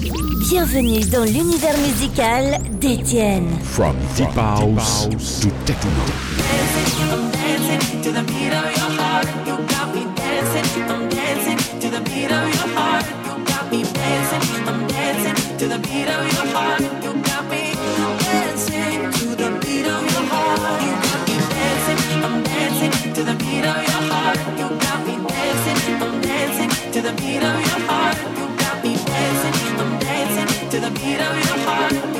Bienvenue dans l'univers musical d'Étienne. From deep house to techno. I'm dancing to the beat of your heart. You got me dancing. I'm dancing to the beat of your heart. You got me dancing. I'm dancing to the beat of your heart. To the beat of your heart.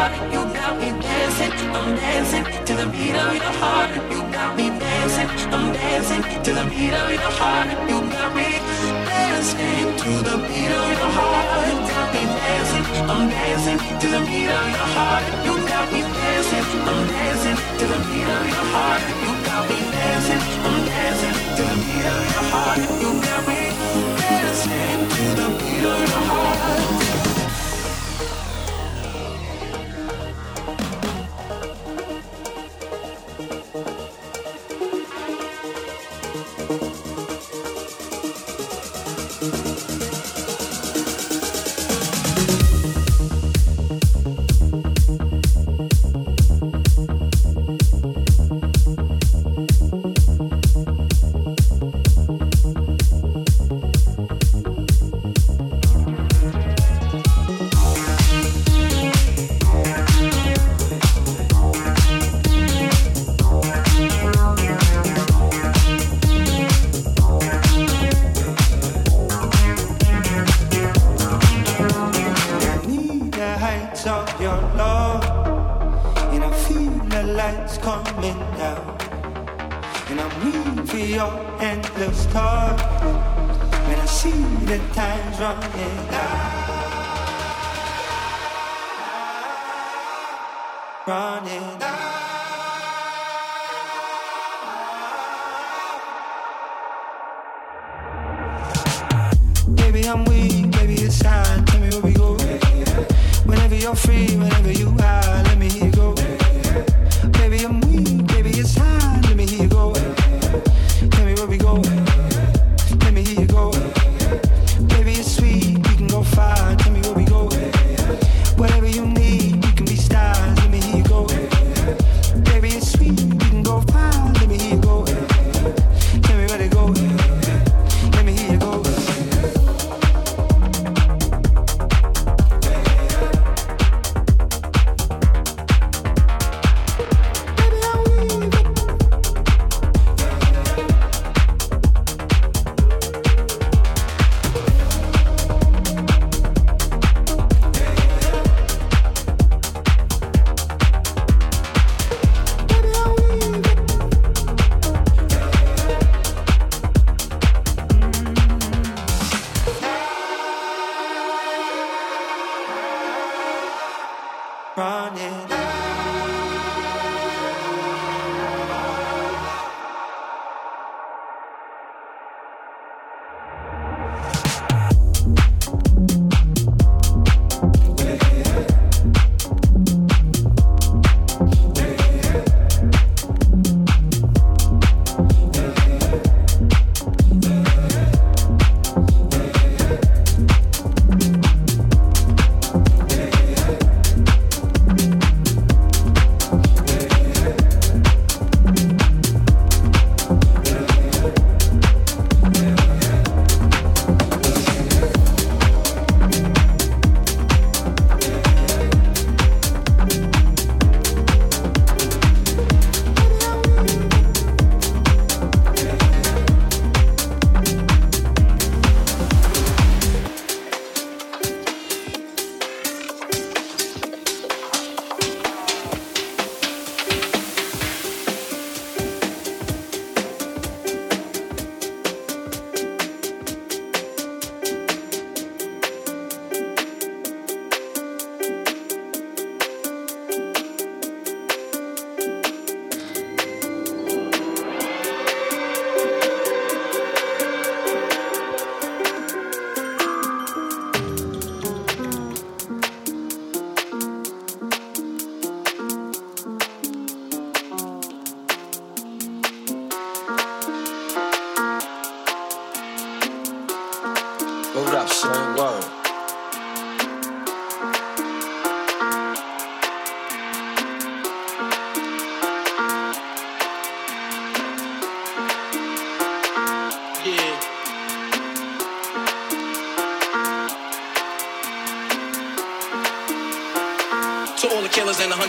Heart. You got me dancing, I'm dancing to the beat of your heart. You got me dancing, I'm dancing to the beat of your heart. You got me dancing to the beat of your heart. You got me dancing, I'm dancing to the beat of your heart. You got me dancing, I'm dancing to the beat of your heart. You got me dancing, I'm dancing to the beat of your heart. You got me dancing to the beat of your heart.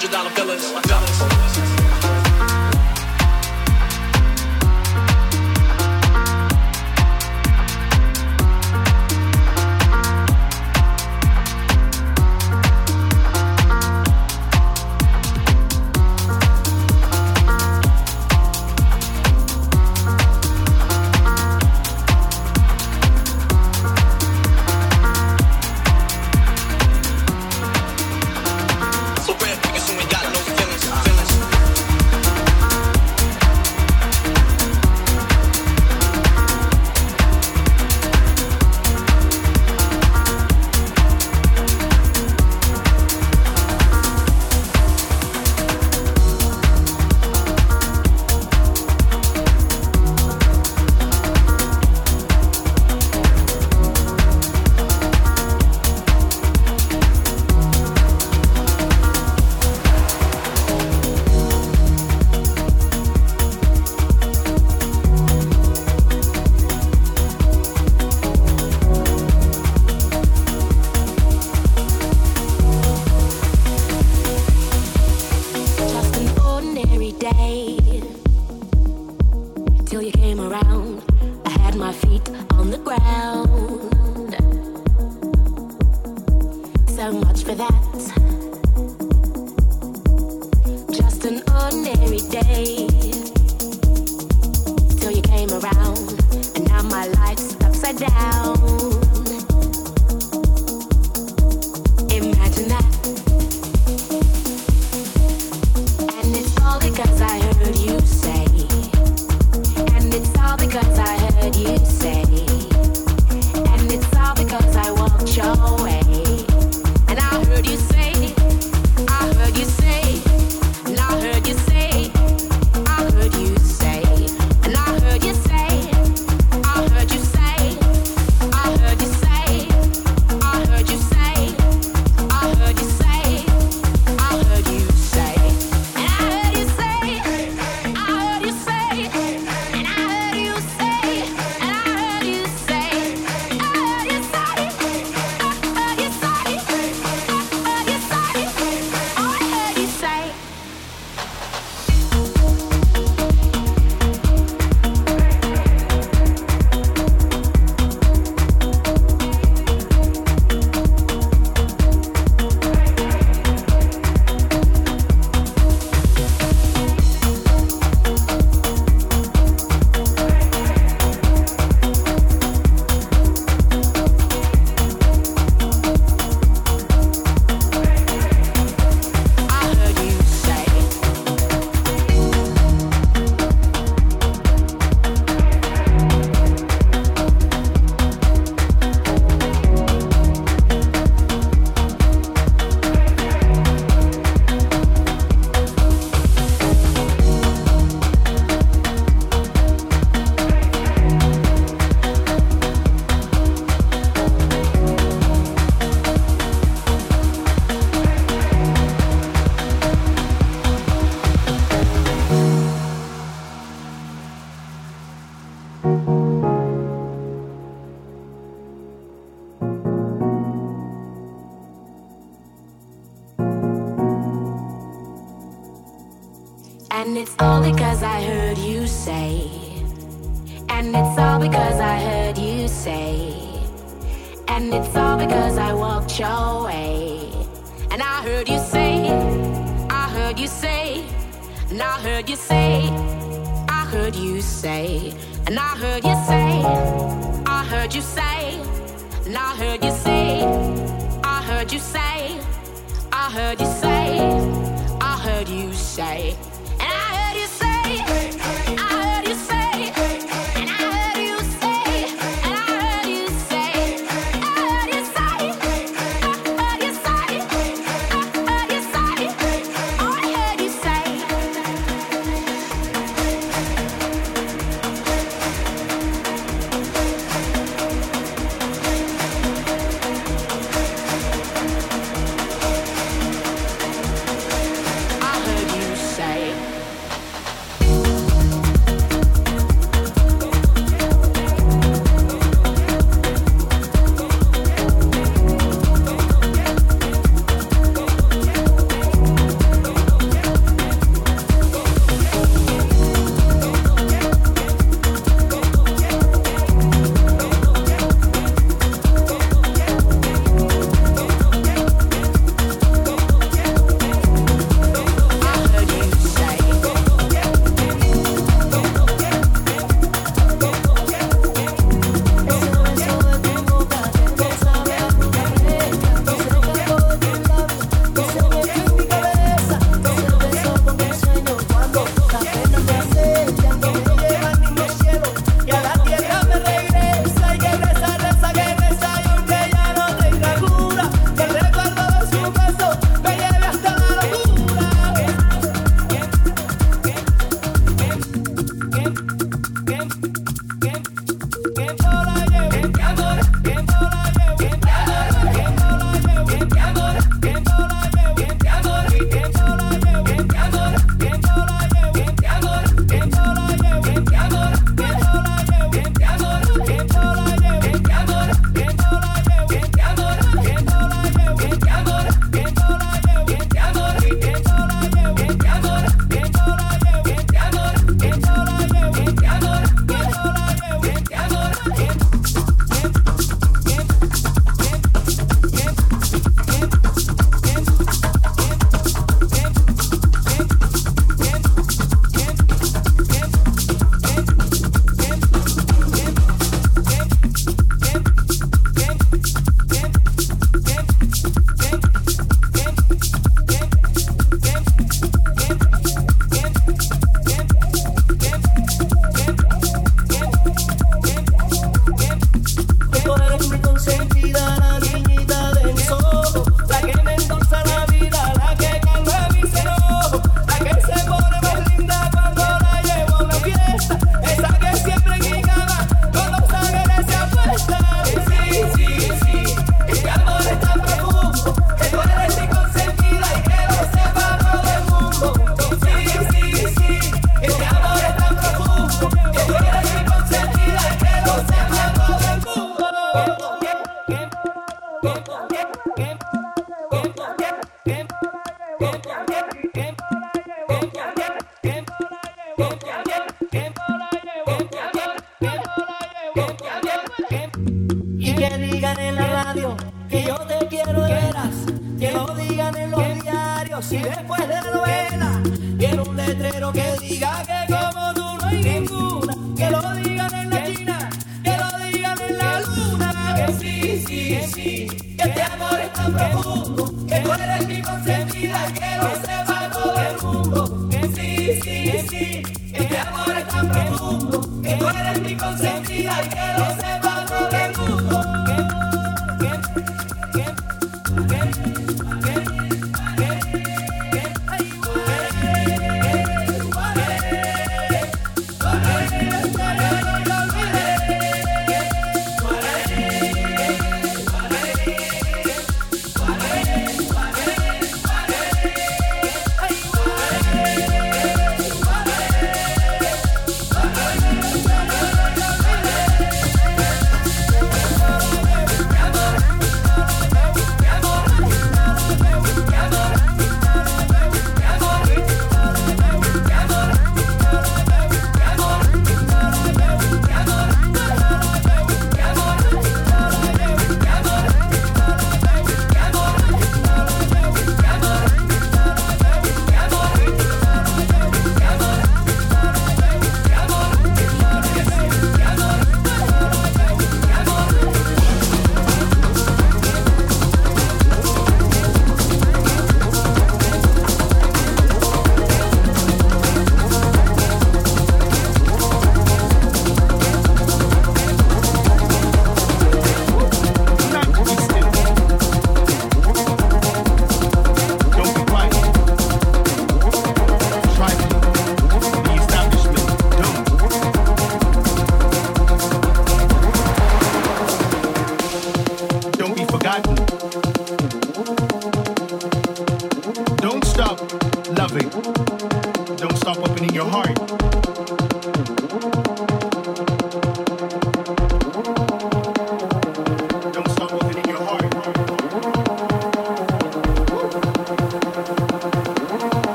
Hundred dollar billers.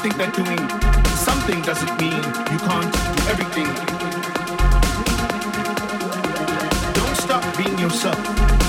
think that doing something doesn't mean you can't do everything. Don't stop being yourself.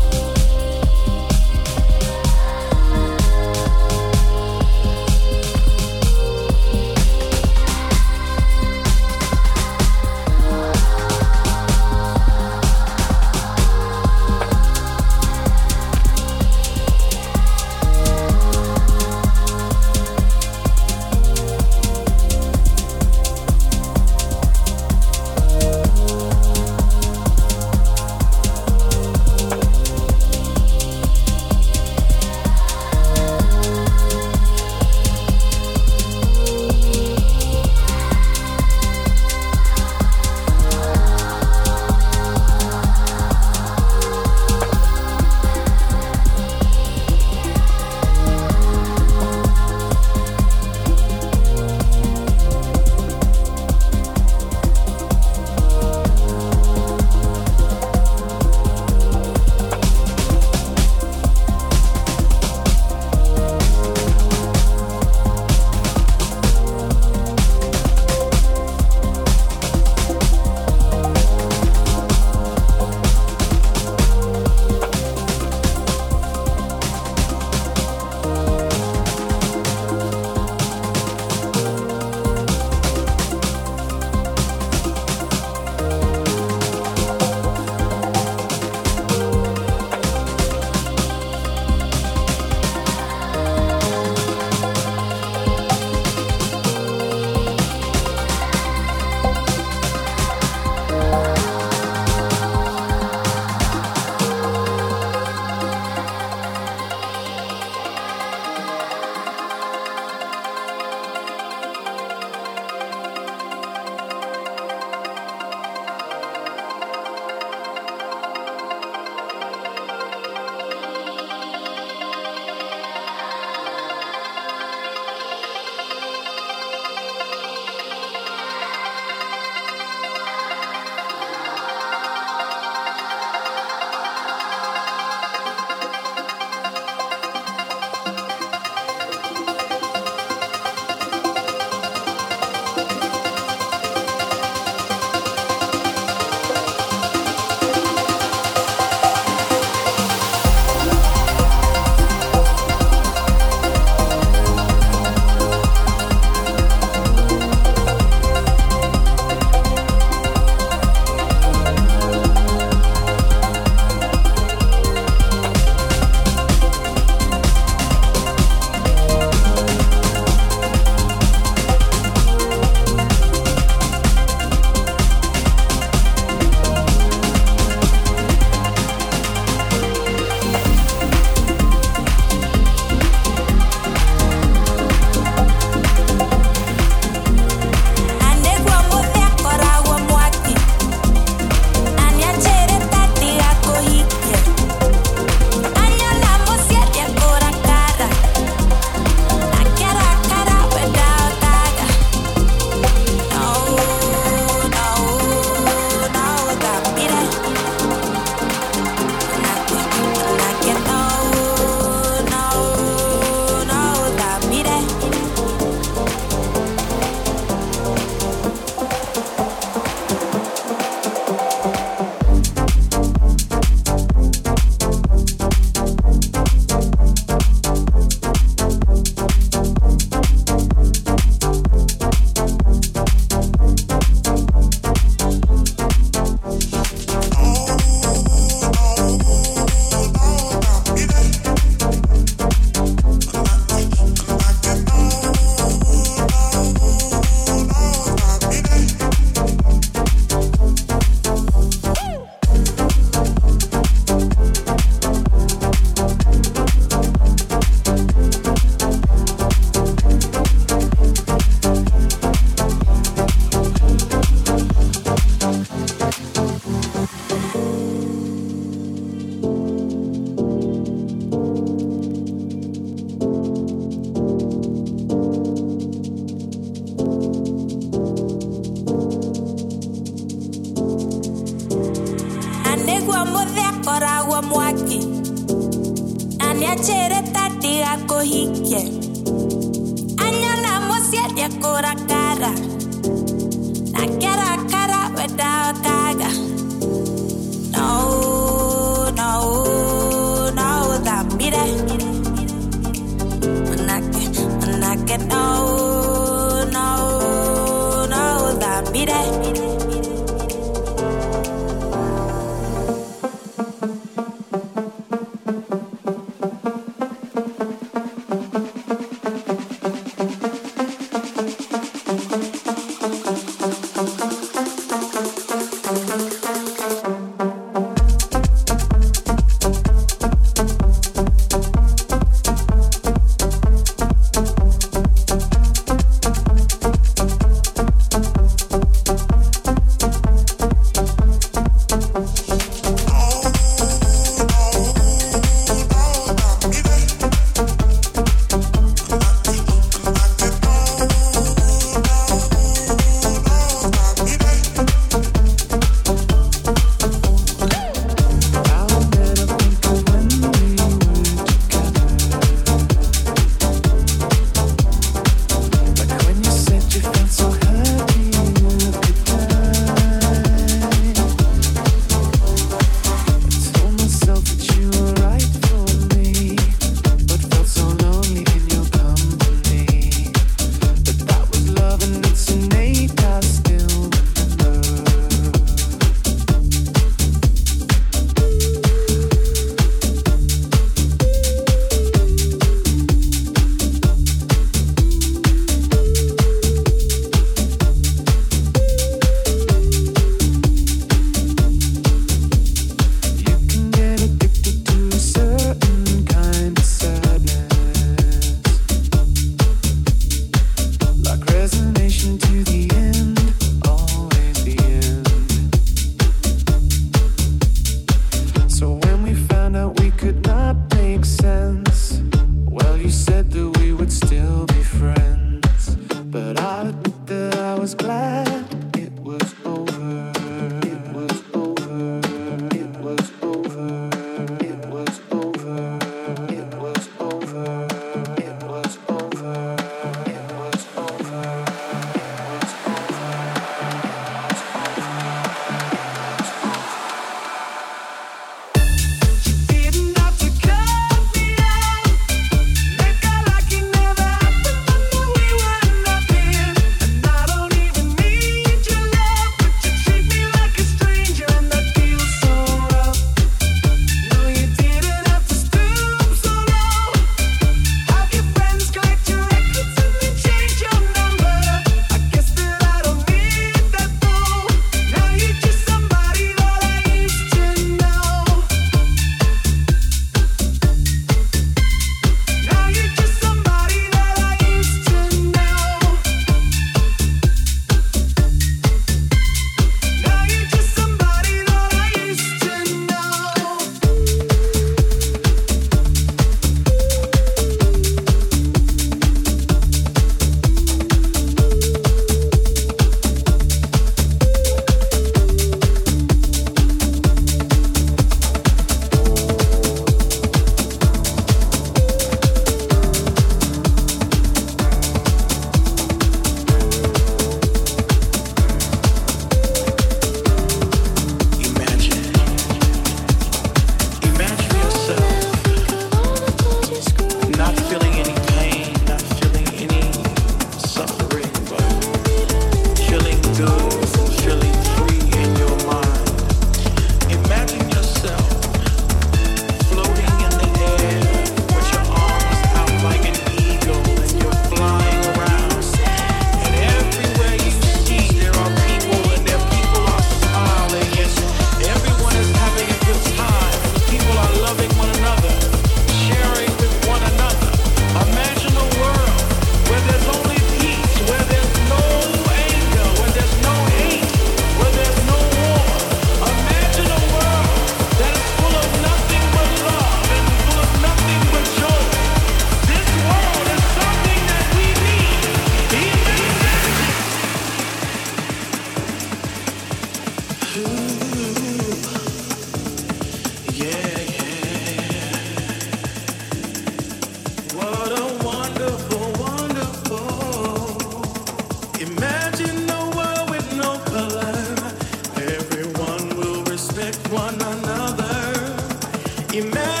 Imagine